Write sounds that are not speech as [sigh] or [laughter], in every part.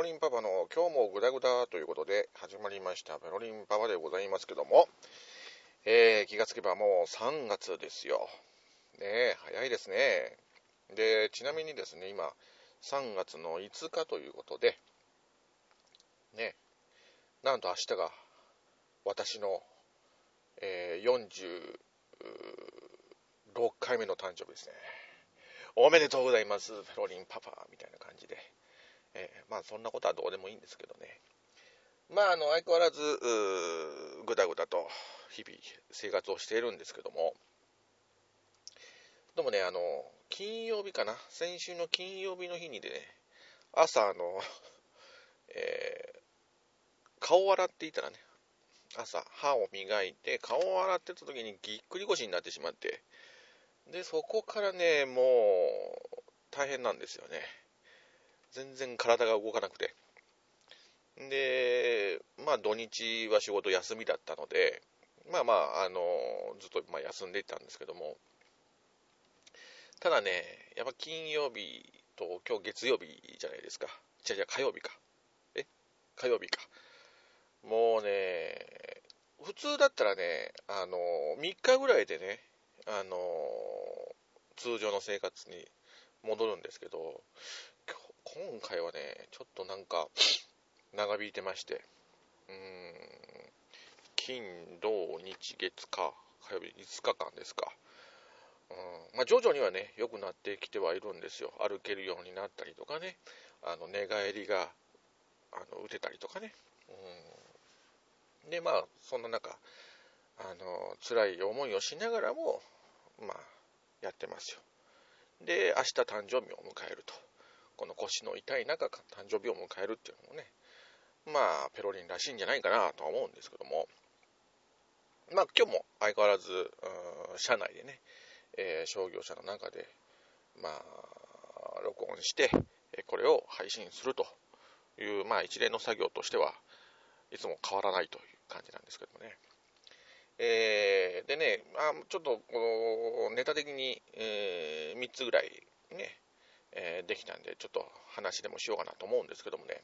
ロリンパパの今日もグダグダということで始まりましたペロリンパパでございますけども、えー、気がつけばもう3月ですよ。ねえ、早いですね。で、ちなみにですね、今、3月の5日ということで、ね、なんと明日が私の、えー、46回目の誕生日ですね。おめでとうございます、ペロリンパパ、みたいな感じで。えー、まあそんなことはどうでもいいんですけどね。まああの相変わらず、ぐだぐだと日々生活をしているんですけども、でもね、あの、金曜日かな、先週の金曜日の日にでね、朝あの、[laughs] えー、顔を洗っていたらね、朝歯を磨いて顔を洗ってた時にぎっくり腰になってしまって、で、そこからね、もう大変なんですよね。全然体が動かなくて。で、まあ土日は仕事休みだったので、まあまあ、あの、ずっとま休んでいたんですけども、ただね、やっぱ金曜日と今日月曜日じゃないですか。じゃじゃ火曜日か。え？火曜日か。もうね、普通だったらね、あの、3日ぐらいでね、あの、通常の生活に戻るんですけど、今回はね、ちょっとなんか、長引いてまして、うーん、金、土、日、月、火、火曜日5日間ですか。うんまあ、徐々にはね、良くなってきてはいるんですよ。歩けるようになったりとかね、あの寝返りがあの打てたりとかね。うん、で、まあ、そんな中、あの辛い思いをしながらも、まあ、やってますよ。で、明日誕生日を迎えると。この腰の痛い中、誕生日を迎えるっていうのもね、まあ、ペロリンらしいんじゃないかなとは思うんですけども、まあ、今日も相変わらず、社内でね、えー、商業者の中で、まあ、録音して、これを配信するという、まあ、一連の作業としてはいつも変わらないという感じなんですけどもね。えー、でね、あちょっとこのネタ的に、えー、3つぐらいね、えー、できたんで、ちょっと話でもしようかなと思うんですけどもね、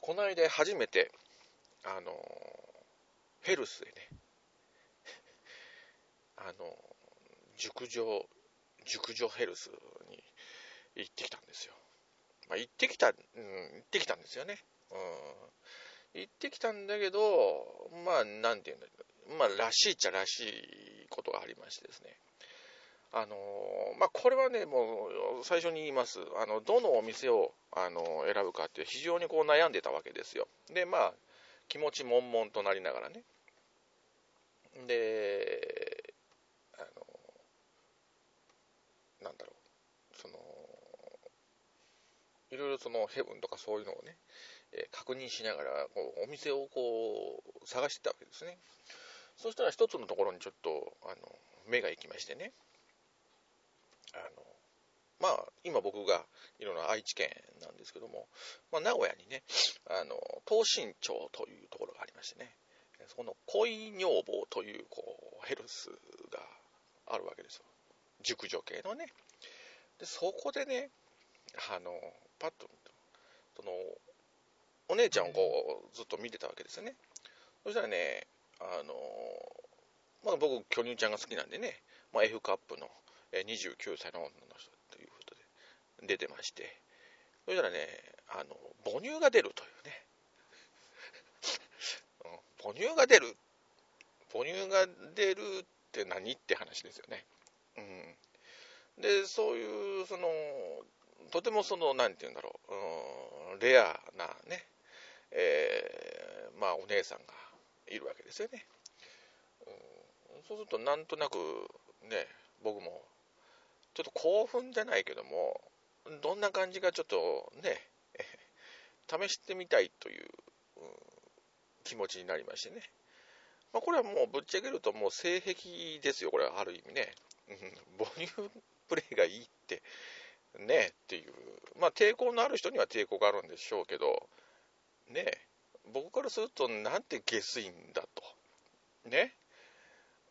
この間初めて、あのヘルスでね、[laughs] あの熟女、熟女ヘルスに行ってきたんですよ。まあ、行ってきた、うん、行ってきたんですよね。うん。行ってきたんだけど、まあ、なんていうんだけど、まあ、らしいっちゃらしいことがありましてですね。あのまあ、これはね、もう最初に言います、あのどのお店をあの選ぶかって非常にこう悩んでたわけですよ。で、まあ、気持ち悶々となりながらね。で、あのなんだろう、その、いろいろそのヘブンとかそういうのをね、え、確認しながらこうお店をこう探してたわけですね。そしたら一つのところにちょっとあの目が行きましてね、あのまあ、今僕がいるのは愛知県なんですけども、まあ、名古屋にね、あの、東新町というところがありましてね、そこの恋女房という、こう、ヘルスがあるわけですよ。熟女系のね。で、そこでね、あの、パッと、その、お姉ちゃんをこう、ずっと見てたわけですよね。そしたらね、あの、まあ僕、巨乳ちゃんが好きなんでね、まあ、F カップの29歳の女の人ということで出てまして、そしたらね、あの、母乳が出るというね。[laughs] 母乳が出る。母乳が出るって何って話ですよね。うん。で、そういう、その、とてもその、なんて言うんだろう、うん、レアなね、えー、まあ、お姉さんがいるわけですよね。うん、そうすると、なんとなく、ね、僕も、ちょっと興奮じゃないけども、どんな感じかちょっとね、[laughs] 試してみたいという、うん、気持ちになりましてね。まあ、これはもうぶっちゃけるともう性癖ですよ、これはある意味ね。母乳プレイがいいって、ねっていう、まあ抵抗のある人には抵抗があるんでしょうけど、ね僕からするとなんて下水んだと。ね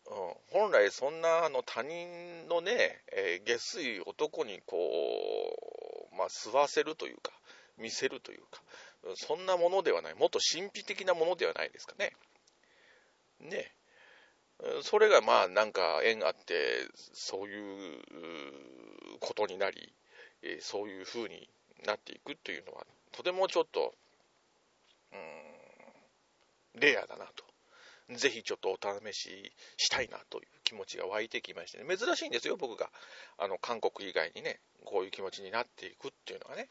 うん、本来そんなあの他人のね、えー、下水男にこう、まあ、吸わせるというか、見せるというか、そんなものではない、もっと神秘的なものではないですかね。ね。それがまあなんか縁あって、そういうことになり、そういう風になっていくというのは、とてもちょっと、うん、レアだなと。ぜひちょっとお試ししたいなという気持ちが湧いてきましてね、珍しいんですよ、僕が。あの、韓国以外にね、こういう気持ちになっていくっていうのがね。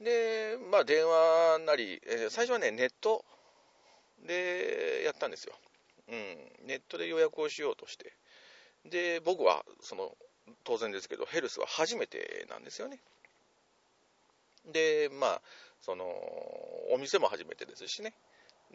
で、まあ、電話なり、えー、最初はね、ネットでやったんですよ。うん、ネットで予約をしようとして。で、僕は、その、当然ですけど、ヘルスは初めてなんですよね。で、まあ、その、お店も初めてですしね。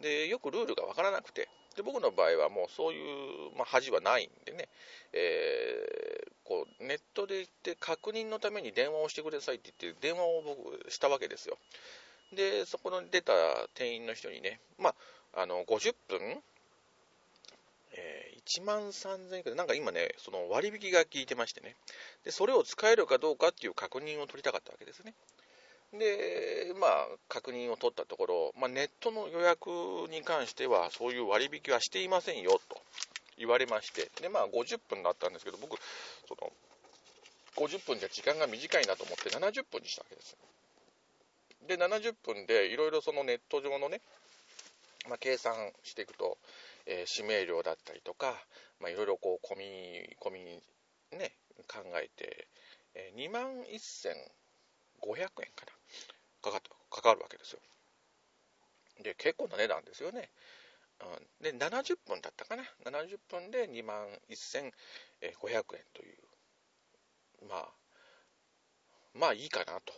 で、よくルールがわからなくて、で僕の場合はもうそういう、まあ、恥はないんでね、えー、こうネットで行って確認のために電話をしてくださいって言って電話を僕したわけですよ。でそこの出た店員の人にねまああの50分えー、1万3000円かなんか今ね、その割引が効いてましてね。で、それを使えるかどうかっていう確認を取りたかったわけですね。で、まあ、確認を取ったところ、まあ、ネットの予約に関しては、そういう割引はしていませんよと言われまして、で、まあ、50分だったんですけど、僕、その、50分じゃ時間が短いなと思って70分にしたわけです。で、70分でいろいろそのネット上のね、まあ、計算していくと、えー、指名料だったりとか、まあ、いろいろこう、込み、込み、ね、考えて、えー、2万1500円かな。かかかかるわけですよ。で、結構な値段ですよね。うん、で、70分だったかな。70分で2万1500円という、まあ、まあいいかなと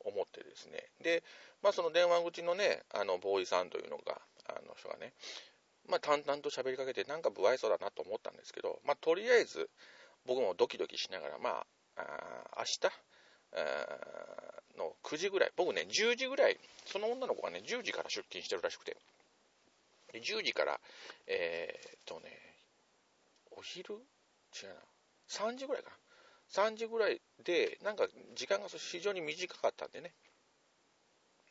思ってですね。で、まあその電話口のね、あの、ボーイさんというのが、あの人がね、まあ淡々と喋りかけて、なんか不愛想だなと思ったんですけど、まあとりあえず、僕もドキドキしながら、まあ、あ明日、の9時ぐらい、僕ね、10時ぐらい、その女の子がね、10時から出勤してるらしくて、10時から、えー、っとね、お昼？違うな、3時ぐらいかな。3時ぐらいで、なんか時間が非常に短かったんでね、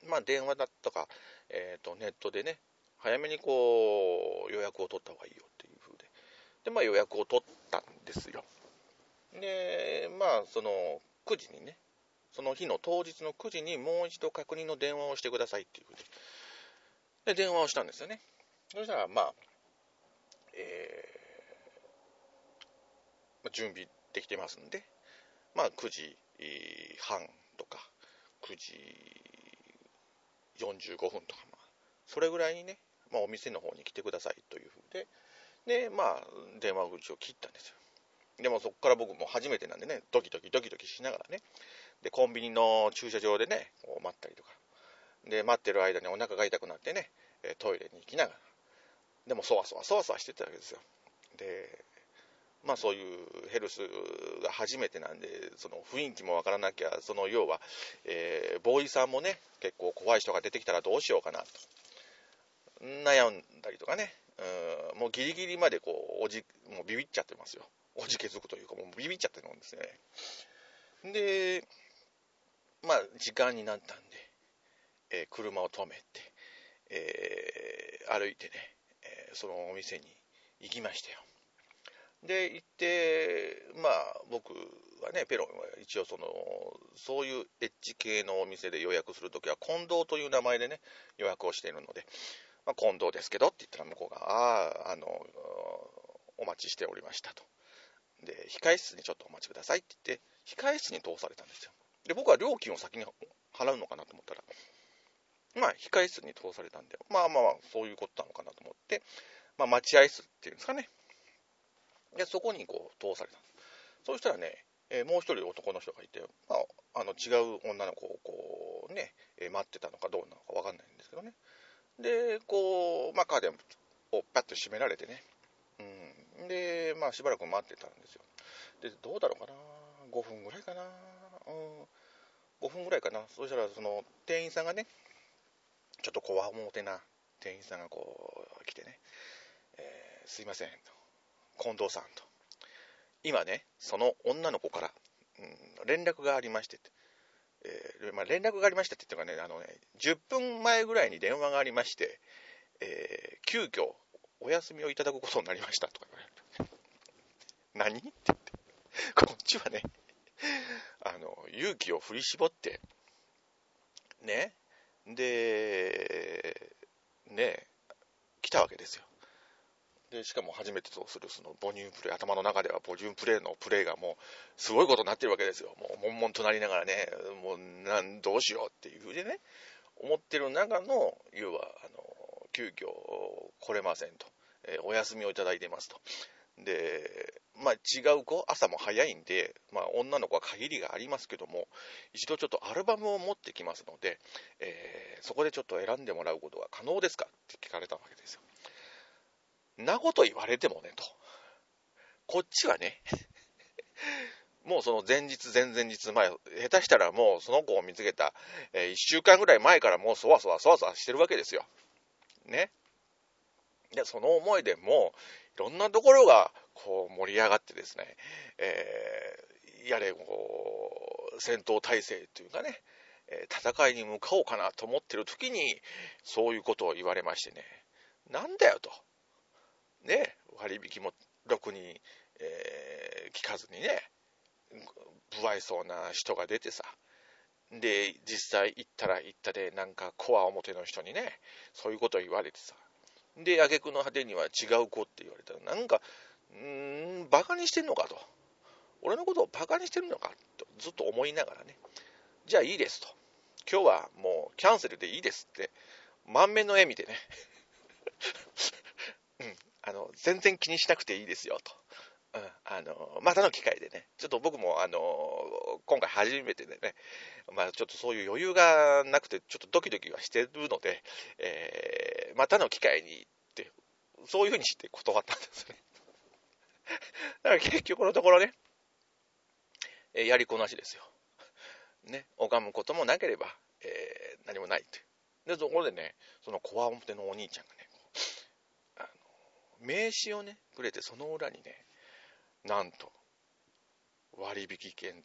まあ電話だとか、えー、っとネットでね、早めにこう予約を取った方がいいよっていう風で、で、まあ予約を取ったんですよ。で、まあその9時にね、その日の当日の9時にもう一度確認の電話をしてくださいっていうふうで、で、電話をしたんですよね。そしたら、まあ、えー、準備できてますんで、まあ、9時半とか、9時45分とか、まあ、それぐらいにね、まあ、お店の方に来てくださいというふうで、で、まあ、電話口を切ったんですよ。でもそこから僕も初めてなんでね、ドキドキドキドキしながらね、で、コンビニの駐車場でね、こう待ったりとか。で、待ってる間にお腹が痛くなってね、トイレに行きながら。でも、そわそわそわそわしてたわけですよ。で、まあそういうヘルスが初めてなんで、その雰囲気もわからなきゃ、その要は、えー、ボーイさんもね、結構怖い人が出てきたらどうしようかなと。悩んだりとかね、うんもうギリギリまでこう、おじ、もうビビっちゃってますよ。おじけづくというか、もうビビっちゃってるんですね。で、まあ、時間になったんで、えー、車を止めて、えー、歩いてね、えー、そのお店に行きましたよ。で、行って、まあ、僕はね、ペロンは一応その、そういうエッジ系のお店で予約するときは、近藤という名前でね、予約をしているので、まあ、近藤ですけどって言ったら向こうが、ああ、あの、お待ちしておりましたと。で、控室にちょっとお待ちくださいって言って、控室に通されたんですよ。で、僕は料金を先に払うのかなと思ったら、まあ、控室に通されたんで、まあまあ、そういうことなのかなと思って、まあ、待合室っていうんですかね。で、そこにこう、通されたんです。そうしたらね、えー、もう一人男の人がいて、まあ、あの、違う女の子をこう、ね、えー、待ってたのかどうなのかわかんないんですけどね。で、こう、まあ、カーテンをパッと閉められてね。うん。で、まあ、しばらく待ってたんですよ。で、どうだろうかな。5分ぐらいかな。うん、5分ぐらいかな。そしたら、その、店員さんがね、ちょっとこわもてな店員さんがこう、来てね、えー、すいません、と。近藤さんと。今ね、その女の子から、うん、連絡がありましてえー、まあ、連絡がありましたって言ってかね、あのね、10分前ぐらいに電話がありまして、えー、急遽お休みをいただくことになりましたとか言われる。[laughs] 何？って言って。こっちはね、勇気を振り絞って、ね、で、ね、来たわけですよ。で、しかも初めてとするその母乳プレイ、頭の中では母乳プレイのプレイがもうすごいことになってるわけですよ。もう悶々となりながらね、もうなんどうしようっていうふうにね、思ってる中の、要は、あの、急遽来れませんと、えー、お休みをいただいてますと。で、まあ違う子、朝も早いんで、まあ女の子は限りがありますけども、一度ちょっとアルバムを持ってきますので、えー、そこでちょっと選んでもらうことは可能ですかって聞かれたわけですよ。なこと言われてもね、と。こっちはね、[laughs] もうその前日、前々日前、下手したらもうその子を見つけた、えー、1週間ぐらい前からもうそわそわそわそわしてるわけですよ。ね。で、その思いでもう、いろんなところがこう盛り上がってですね、えー、やれ、こう、戦闘態勢というかね、え戦いに向かおうかなと思ってる時に、そういうことを言われましてね、なんだよと。ね、割引もろくに、えー、聞かずにね、不愛想な人が出てさ、で、実際行ったら行ったで、なんかコア表の人にね、そういうことを言われてさ、で、挙句の果てには違う子って言われたら、なんか、うーん、バカにしてんのかと。俺のことをバカにしてるのかとずっと思いながらね、じゃあいいですと。今日はもうキャンセルでいいですって、満面の笑みでね、[laughs] うん、あの、全然気にしなくていいですよと。うん、あの、またの機会でね、ちょっと僕も、あの、今回初めてでね、まあちょっとそういう余裕がなくて、ちょっとドキドキはしてるので、えー、またの機会にって、そういうふうにして断ったんですね。[laughs] だから結局のところね、えやりこなしですよ。ね、拝むこともなければ、えー、何もないという。で、そこでね、その小表のお兄ちゃんがね、あの名刺をね、くれて、その裏にね、なんと、割引券っ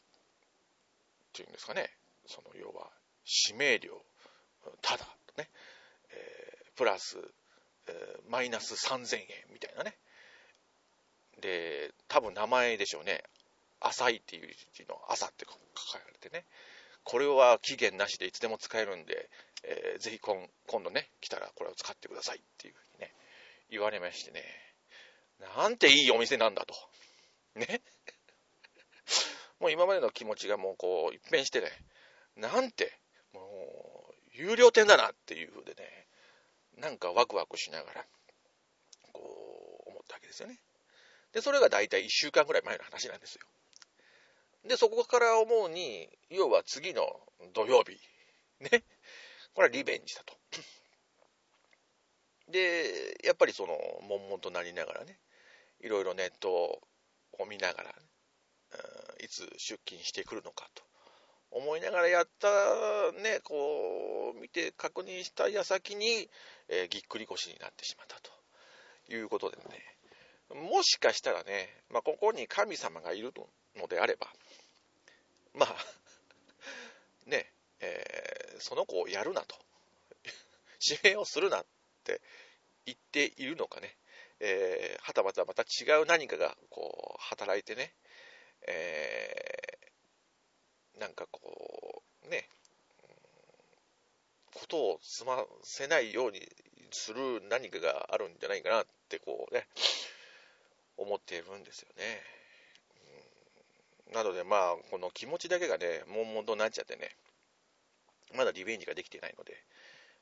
ていうんですかね、その要は、指名料、ただね、えー、プラス、えー、マイナス3000円みたいなね。で、多分名前でしょうね。浅いっていう字の朝って書かれてね。これは期限なしでいつでも使えるんで、えー、ぜひ今今度ね、来たらこれを使ってくださいっていうふうにね、言われましてね。なんていいお店なんだと。ね。[laughs] もう今までの気持ちがもうこう一変してね、なんて、もう、有料店だなっていう風でね、なんかワクワクしながら、こう、思ったわけですよね。で、それが大体1週間ぐらい前の話なんですよ。で、そこから思うに、要は次の土曜日、ね、これはリベンジだと。で、やっぱりその、悶々となりながらね、いろいろネットを見ながら、うん、いつ出勤してくるのかと思いながらやったね、こう、見て確認した矢先に、えー、ぎっくり腰になってしまったということでね、もしかしたらね、まあ、ここに神様がいるのであれば、まあ、[laughs] ね、えー、その子をやるなと、[laughs] 指名をするなって言っているのかね、えー、はたまたまた違う何かがこう働いてね、えー、なんかこうね、ことを済ませないようにする何かがあるんじゃないかなってこうね思っているんですよね。なのでまあこの気持ちだけがね悶々となっちゃってねまだリベンジができてないので、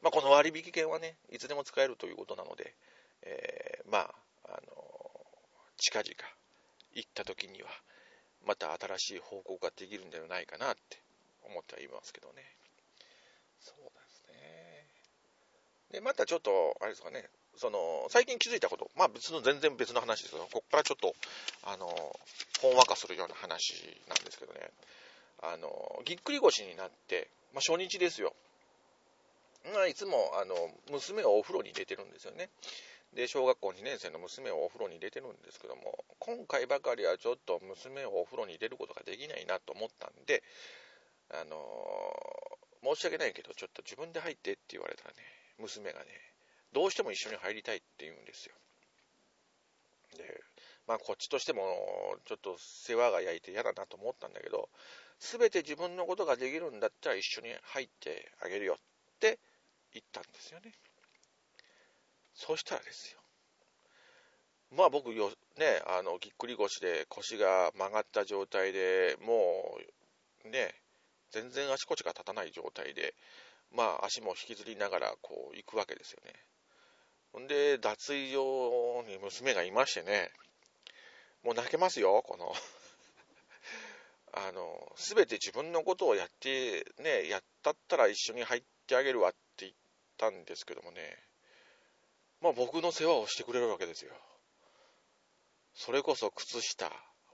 まあ、この割引券はねいつでも使えるということなので、えー、まあ、あの近々行った時には、また新しい報告ができるんではないかなって思ってはいますけどね。そうですね。で、またちょっと、あれですかね、その、最近気づいたこと、まあ別の、全然別の話ですけど、ここからちょっと、あの、ほんわかするような話なんですけどね、あの、ぎっくり腰になって、まあ初日ですよ。ま、いつも、あの、娘がお風呂に入れてるんですよね。で、小学校2年生の娘をお風呂に入れてるんですけども、今回ばかりはちょっと娘をお風呂に入れることができないなと思ったんで、あの、申し訳ないけど、ちょっと自分で入ってって言われたらね、娘がね、どうしても一緒に入りたいって言うんですよ。で、まあこっちとしても、ちょっと世話が焼いて嫌だなと思ったんだけど、すべて自分のことができるんだったら一緒に入ってあげるよって言ったんですよね。そしたらですよ。まあ僕よ、ね、あの、ぎっくり腰で腰が曲がった状態でもう、ね、全然足腰が立たない状態で、まあ足も引きずりながらこう行くわけですよね。ほんで、脱衣所に娘がいましてね、もう泣けますよ、この。[laughs] あの、すべて自分のことをやって、ね、やったったら一緒に入ってあげるわって言ったんですけどもね、まあ僕の世話をしてくれるわけですよ。それこそ靴下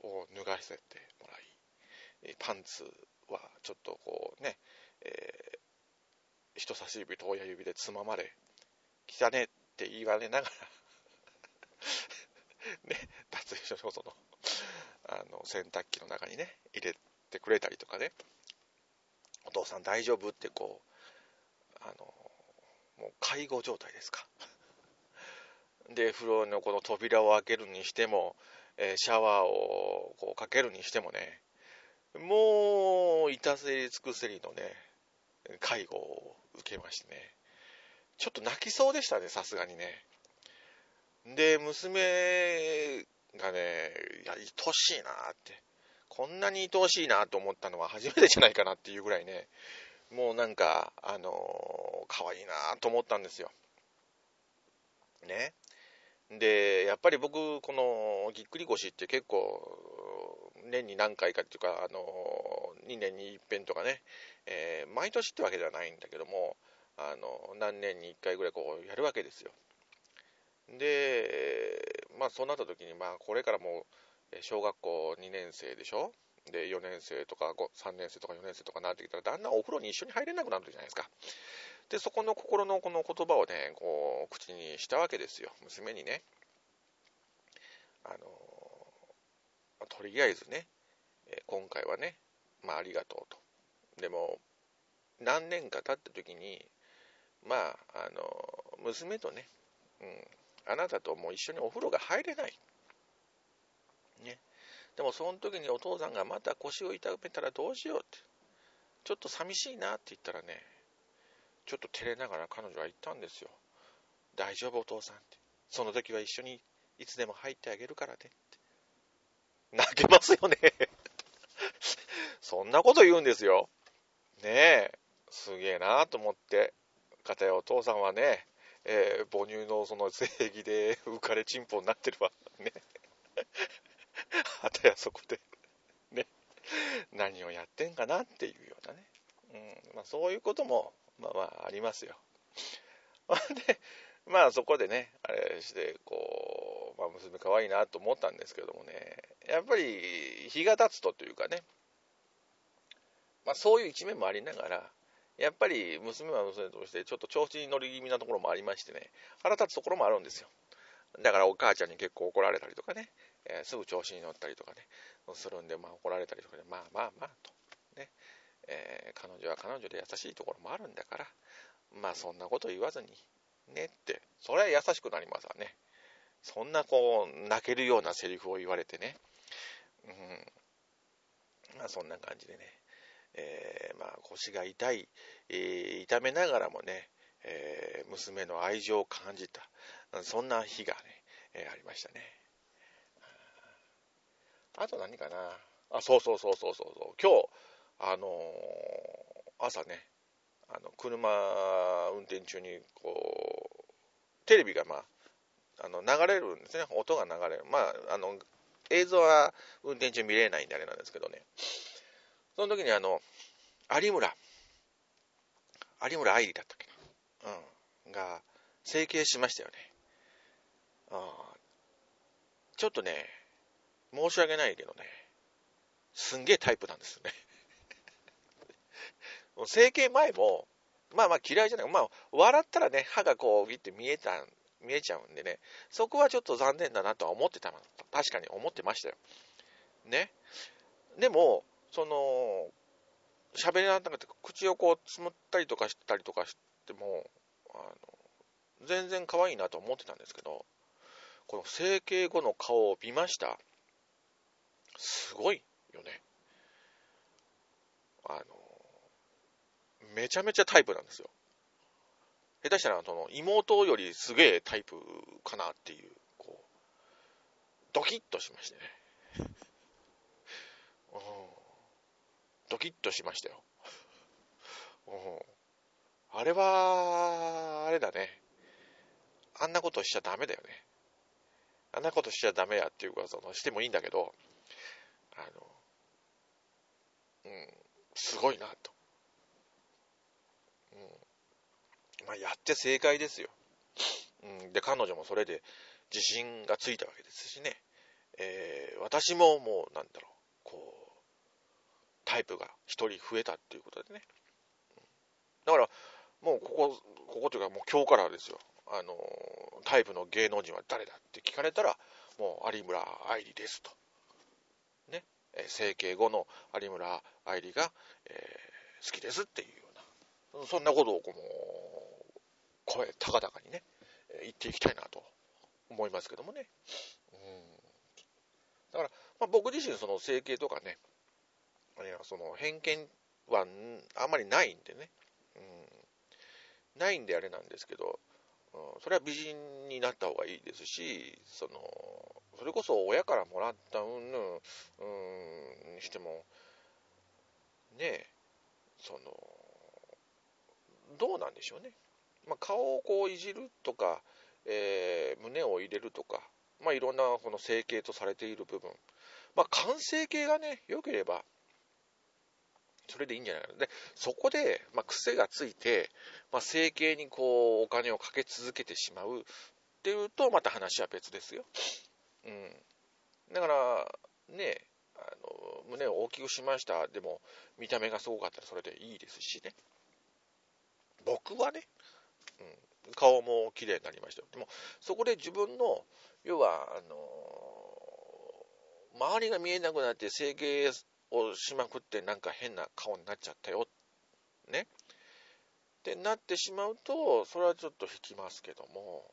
を脱がせてもらい、パンツはちょっとこうね、えー、人差し指と親指でつままれ、汚ねって言われながら。[laughs] ね、脱衣所の、あの、洗濯機の中にね、入れてくれたりとかね、お父さん大丈夫？ってこう、あの、もう介護状態ですか。で、風呂のこの扉を開けるにしても、えー、シャワーをこうかけるにしてもね、もう、板せり尽くせりのね、介護を受けましてね、ちょっと泣きそうでしたね、さすがにね。で、娘がね、いや、愛しいなって。こんなに愛おしいなと思ったのは初めてじゃないかなっていうぐらいね、もうなんか、あのー、可愛いなと思ったんですよ。ね。で、やっぱり僕、このぎっくり腰って結構、年に何回かっていうか、あのー、2年に一遍とかね、えー、毎年ってわけではないんだけども、あの何年に1回ぐらいこうやるわけですよ。で、まあそうなった時に、まあこれからもう小学校2年生でしょ？で、4年生とか3年生とか4年生とかなってきたら、だんだんお風呂に一緒に入れなくなるじゃないですか。で、そこの心のこの言葉をね、こう、口にしたわけですよ。娘にね。あの、とりあえずね、今回はね、まあありがとうと。でも、何年か経った時に、まあ、あの、娘とね、うん、あなたともう一緒にお風呂が入れない。ね。でもその時にお父さんがまた腰を痛めたらどうしようって。ちょっと寂しいなって言ったらね、ちょっと照れながら彼女は言ったんですよ。大丈夫お父さんって。その時は一緒にいつでも入ってあげるからねって。泣けますよねそんなこと言うんですよ。ねえ、すげえなと思って。かたお父さんはね、えー、母乳のその正義で浮かれちんぽになってるわ。ね。[laughs] はたやそこでね、何をやってんかなっていうようなね。うん、まあそういうことも、まあまあありますよ。[laughs] で、まあそこでね、あれして、こう、まあ娘可愛いなと思ったんですけどもね、やっぱり日が経つとというかね、まあそういう一面もありながら、やっぱり娘は娘としてちょっと調子に乗り気味なところもありましてね、腹立つところもあるんですよ。だからお母ちゃんに結構怒られたりとかね、えー、すぐ調子に乗ったりとかね、するんで、まあ怒られたりとかで、まあまあまあと、ね、えー、彼女は彼女で優しいところもあるんだから、まあそんなこと言わずに、ねって、それは優しくなりますわね。そんなこう、泣けるようなセリフを言われてね、うん、まあそんな感じでね、えー、まあ、腰が痛い、えー、痛めながらもね、えー、娘の愛情を感じた、そんな日がね、えありましたね。あと何かなあ、そうそうそうそうそうそう。今日、あの朝ね、あの、車運転中に、こう、テレビがまあ、あの、流れるんですね。音が流れる。まあ、あの、映像は運転中見れないんであれなんですけどね。その時にあの、有村、有村愛理だったっけ？な、うん、が、整形しましたよね。あちょっとね、申し訳ないけどね、すんげえタイプなんですよね。[laughs] 整形前も、まあまあ嫌いじゃない。まあ、笑ったらね、歯がこう、ギって見えた、見えちゃうんでね、そこはちょっと残念だなとは思ってた確かに思ってましたよ。ね。でも、その、喋れなくて、口をこう、つむったりとかしたりとかしても、あの、全然可愛いなと思ってたんですけど、この整形後の顔を見ました。すごいよね。あの、めちゃめちゃタイプなんですよ。下手したら、その、妹よりすげえタイプかなっていう、こう、ドキッとしましてね。[laughs] うん、ドキッとしましたよ。うん、あれは、あれだね。あんなことしちゃダメだよね。あんなことしちゃダメやっていうか、その、してもいいんだけど、あの、うん、すごいなと。うん。まあ、やって正解ですよ。うん。で、彼女もそれで自信がついたわけですしね。えー、私ももう、なんだろう、こう、タイプが一人増えたっていうことでね。だから、もうここ、ここというかもう今日からですよ。あの、タイプの芸能人は誰だって聞かれたら、もう有村愛理ですと。ね。え整形後の有村愛理が、えー、好きですっていうような、そんなことをこの、声高々にね、言っていきたいなと思いますけどもね。うん。だから、まあ、僕自身その整形とかね、あるいはその偏見はあんまりないんでね。うん。ないんであれなんですけど、うん、それは美人になった方がいいですし、その、それこそ親からもらったうんぬん、うん、にしても、ねえ、その、どうなんでしょうね。まあ、顔をこういじるとか、えー、胸を入れるとか、まあ、いろんなこの整形とされている部分、まあ、完成形がね、良ければ、それでいいんじゃないかな。で、そこで、まあ、癖がついて、まあ、整形にこう、お金をかけ続けてしまうっていうと、また話は別ですよ。うん。だから、ね、あの、胸を大きくしました。でも、見た目がすごかったらそれでいいですしね。僕はね、うん、顔も綺麗になりましたよ。でも、そこで自分の、要は、あの周りが見えなくなって整形をしまくってなんか変な顔になっちゃったよ。ね。ってなってしまうと、それはちょっと引きますけども、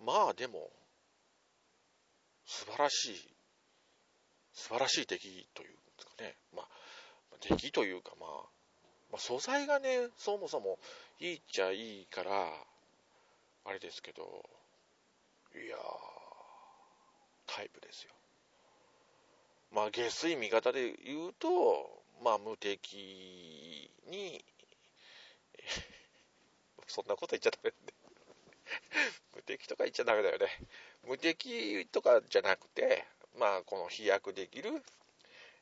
まあでも、素晴らしい、素晴らしい出来というんですかね。まあ、出来というかまあ、まあ、素材がね、そもそもいいっちゃいいから、あれですけど、いやー、タイプですよ。まあ、下水見方で言うと、まあ、無敵に、[laughs] そんなこと言っちゃダメだね。無敵とか言っちゃダメだよね。無敵とかじゃなくて、まあ、この飛躍できる、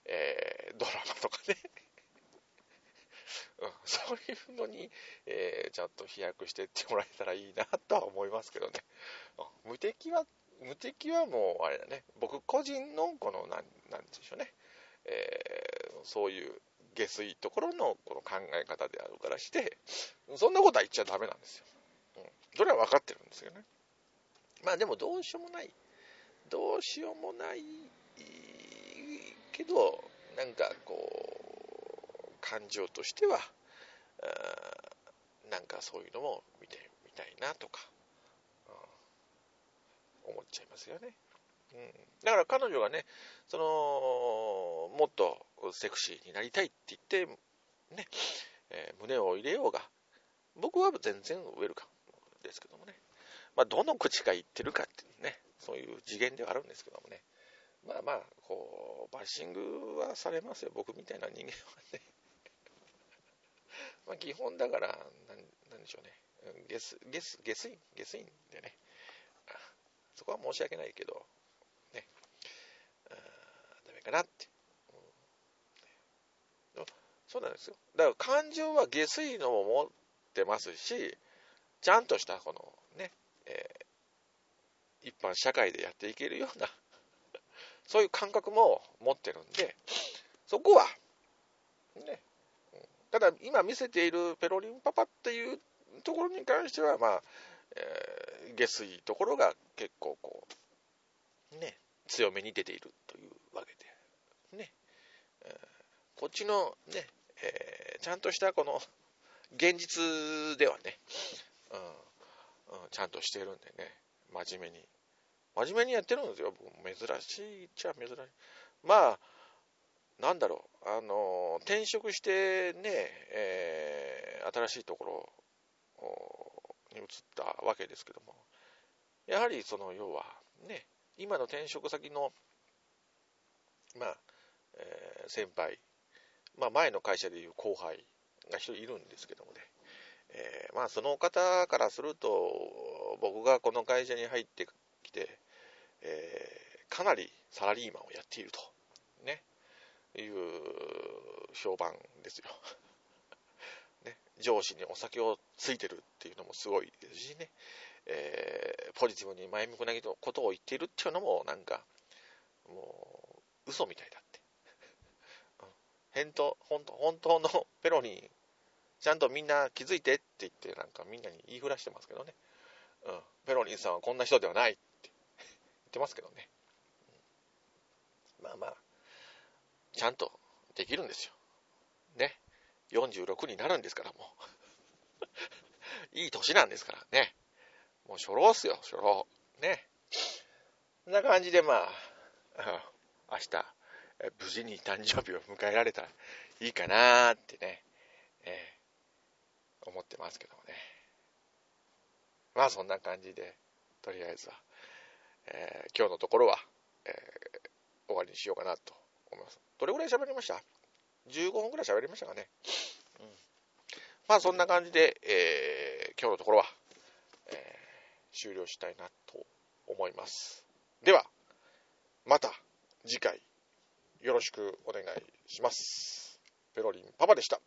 えー、ドラマとかね。うん、そういうのに、えー、ちゃんと飛躍していってもらえたらいいなとは思いますけどね。無敵は無敵はもうあれだね。僕個人のこのなんなんでしょうね、えー、そういう下水ところのこの考え方であるからしてそんなことは言っちゃダメなんですよ、うん、それは分かってるんですよね。まあでもどうしようもない。どうしようもないけどなんかこう感情としてはなんかそういうのも見てみたいなとか。ちゃいますよね。うん、だから彼女がね、その、もっとセクシーになりたいって言って、ね、えー、胸を入れようが、僕は全然ウェルカムですけどもね。まあ、どの口が言ってるかっていうね、そういう次元ではあるんですけどもね。まあまあ、こう、バッシングはされますよ、僕みたいな人間はね。[laughs] まあ、基本だから、なんなんでしょうね。ゲス、ゲス、ゲス、ゲスインでね。そこは申し訳ないけど、ね、ダメかなって。そうなんですよ。だから感情は下水のも持ってますし、ちゃんとしたこのね、えー、一般社会でやっていけるような、[laughs] そういう感覚も持ってるんで、そこは、ね、ただ今見せているペロリンパパっていうところに関しては、まあ、え、下水ところが結構こう、ね、強めに出ているというわけで、ね、えー、こっちのね、え、ちゃんとしたこの、現実ではね、うん、うん、ちゃんとしてるんでね、真面目に。真面目にやってるんですよ、僕。珍しいっちゃ珍しい。まあ、なんだろう、あの、転職してね、え、新しいところに移ったわけですけども、やはりその、要は、ね、今の転職先の、まあ、えー、先輩、まあ、前の会社でいう後輩が一人いるんですけどもね、えー、まあ、その方からすると、僕がこの会社に入ってきて、えー、かなりサラリーマンをやっていると、ね、いう評判ですよ。上司にお酒をついてるっていうのもすごいですしね、えー、ポジティブに前向きなことを言っているっていうのもなんか、もう、嘘みたいだって。本当、本当、本当のペロに、ちゃんとみんな気づいてって言って、なんかみんなに言いふらしてますけどね。うん、ペロリンさんはこんな人ではないって [laughs] 言ってますけどね。うんまあまあ、ちゃんとできるんですよ。ね。46になるんですから、もう。[laughs] いい年なんですからね。もう初老っすよ、初老。ね。そんな感じで、まあ、[laughs] 明日、無事に誕生日を迎えられたらいいかなーってね、えー、思ってますけどもね。まあそんな感じで、とりあえずは、えー、今日のところは、えー、終わりにしようかなと思います。どれぐらい喋りました？?15 分ぐらい喋りましたかね。うん。まあそんな感じで、えー、今日のところは、えー、終了したいなと思います。では、また次回よろしくお願いします。ペロリンパパでした。